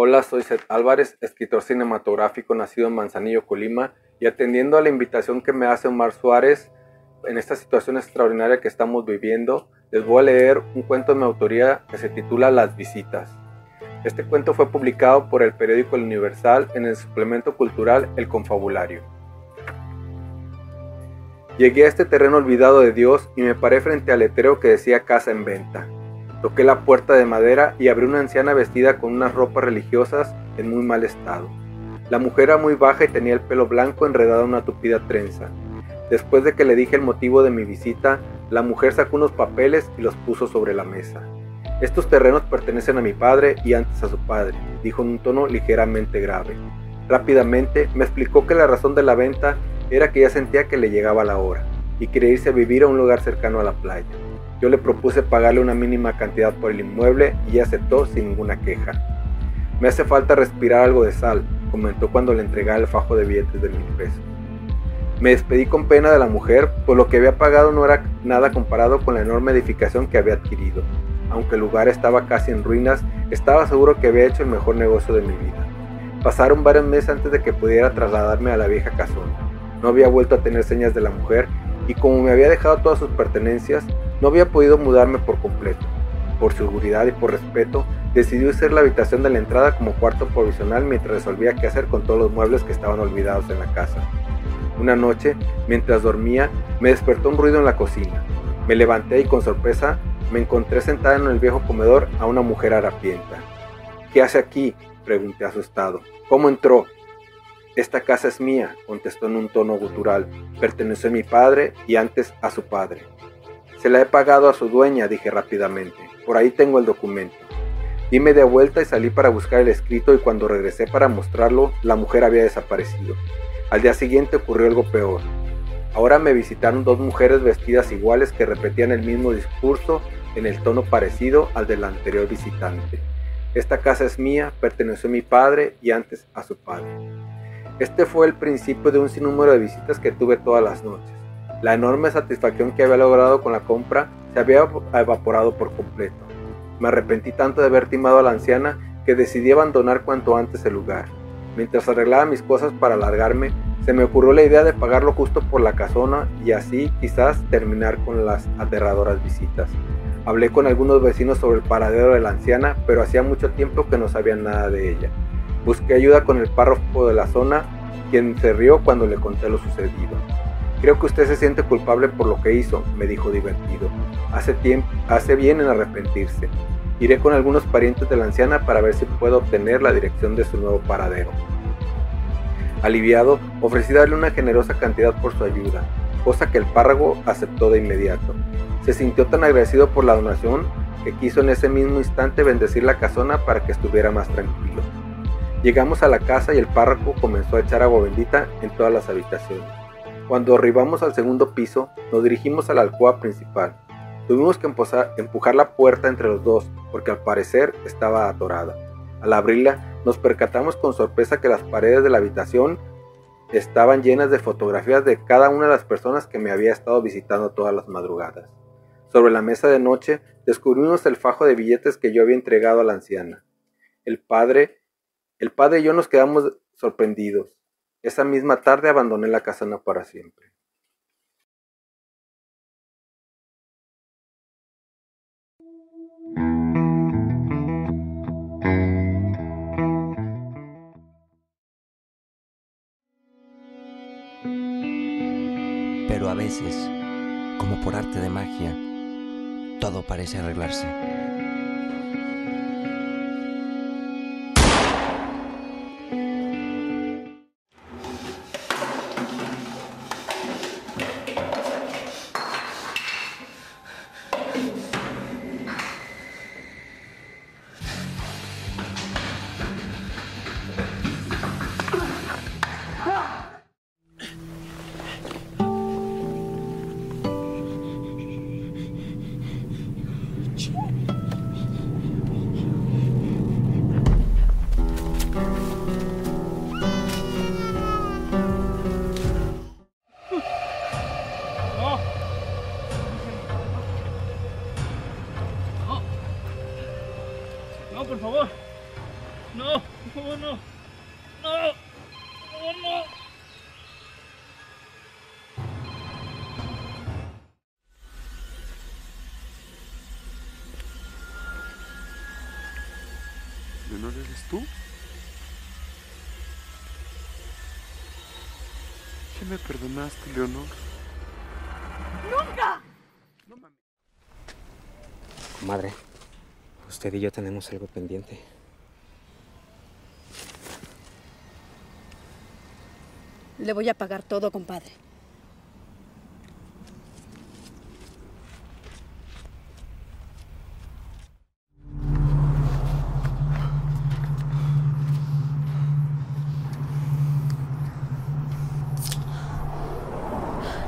Hola, soy Seth Álvarez, escritor cinematográfico nacido en Manzanillo, Colima, y atendiendo a la invitación que me hace Omar Suárez en esta situación extraordinaria que estamos viviendo, les voy a leer un cuento de mi autoría que se titula Las visitas. Este cuento fue publicado por el periódico El Universal en el suplemento cultural El Confabulario. Llegué a este terreno olvidado de Dios y me paré frente al letrero que decía casa en venta. Toqué la puerta de madera y abrí una anciana vestida con unas ropas religiosas en muy mal estado. La mujer era muy baja y tenía el pelo blanco enredado en una tupida trenza. Después de que le dije el motivo de mi visita, la mujer sacó unos papeles y los puso sobre la mesa. Estos terrenos pertenecen a mi padre y antes a su padre, dijo en un tono ligeramente grave. Rápidamente me explicó que la razón de la venta era que ya sentía que le llegaba la hora y quería irse a vivir a un lugar cercano a la playa. Yo le propuse pagarle una mínima cantidad por el inmueble y aceptó sin ninguna queja. Me hace falta respirar algo de sal, comentó cuando le entregaba el fajo de billetes de mil pesos. Me despedí con pena de la mujer, pues lo que había pagado no era nada comparado con la enorme edificación que había adquirido. Aunque el lugar estaba casi en ruinas, estaba seguro que había hecho el mejor negocio de mi vida. Pasaron varios meses antes de que pudiera trasladarme a la vieja casona. No había vuelto a tener señas de la mujer y como me había dejado todas sus pertenencias, no había podido mudarme por completo. Por seguridad y por respeto, decidí usar la habitación de la entrada como cuarto provisional mientras resolvía qué hacer con todos los muebles que estaban olvidados en la casa. Una noche, mientras dormía, me despertó un ruido en la cocina. Me levanté y con sorpresa me encontré sentada en el viejo comedor a una mujer harapienta. ¿Qué hace aquí? pregunté asustado. ¿Cómo entró? Esta casa es mía, contestó en un tono gutural. Pertenece a mi padre y antes a su padre. Se la he pagado a su dueña, dije rápidamente. Por ahí tengo el documento. Dime de vuelta y salí para buscar el escrito y cuando regresé para mostrarlo, la mujer había desaparecido. Al día siguiente ocurrió algo peor. Ahora me visitaron dos mujeres vestidas iguales que repetían el mismo discurso en el tono parecido al del anterior visitante. Esta casa es mía, perteneció a mi padre y antes a su padre. Este fue el principio de un sinnúmero de visitas que tuve todas las noches. La enorme satisfacción que había logrado con la compra se había evaporado por completo. Me arrepentí tanto de haber timado a la anciana que decidí abandonar cuanto antes el lugar. Mientras arreglaba mis cosas para largarme, se me ocurrió la idea de pagarlo justo por la casona y así quizás terminar con las aterradoras visitas. Hablé con algunos vecinos sobre el paradero de la anciana, pero hacía mucho tiempo que no sabían nada de ella. Busqué ayuda con el párroco de la zona, quien se rió cuando le conté lo sucedido. Creo que usted se siente culpable por lo que hizo, me dijo divertido. Hace, tiempo, hace bien en arrepentirse. Iré con algunos parientes de la anciana para ver si puedo obtener la dirección de su nuevo paradero. Aliviado, ofrecí darle una generosa cantidad por su ayuda, cosa que el párrago aceptó de inmediato. Se sintió tan agradecido por la donación que quiso en ese mismo instante bendecir la casona para que estuviera más tranquilo. Llegamos a la casa y el párroco comenzó a echar agua bendita en todas las habitaciones. Cuando arribamos al segundo piso, nos dirigimos a la alcoba principal. Tuvimos que empujar la puerta entre los dos, porque al parecer estaba atorada. Al abrirla, nos percatamos con sorpresa que las paredes de la habitación estaban llenas de fotografías de cada una de las personas que me había estado visitando todas las madrugadas. Sobre la mesa de noche descubrimos el fajo de billetes que yo había entregado a la anciana. El padre, el padre y yo nos quedamos sorprendidos. Esa misma tarde abandoné la casona para siempre. Pero a veces, como por arte de magia, todo parece arreglarse. No, por favor. No. Oh, no. No. Oh, no. ¿Leonor eres tú? ¿Ya me perdonaste, Leonor? ¡Nunca! Comadre, usted y yo tenemos algo pendiente. Le voy a pagar todo, compadre.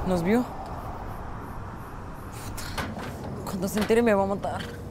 ¿Nos vio? Puta. Cuando se entere me va a matar.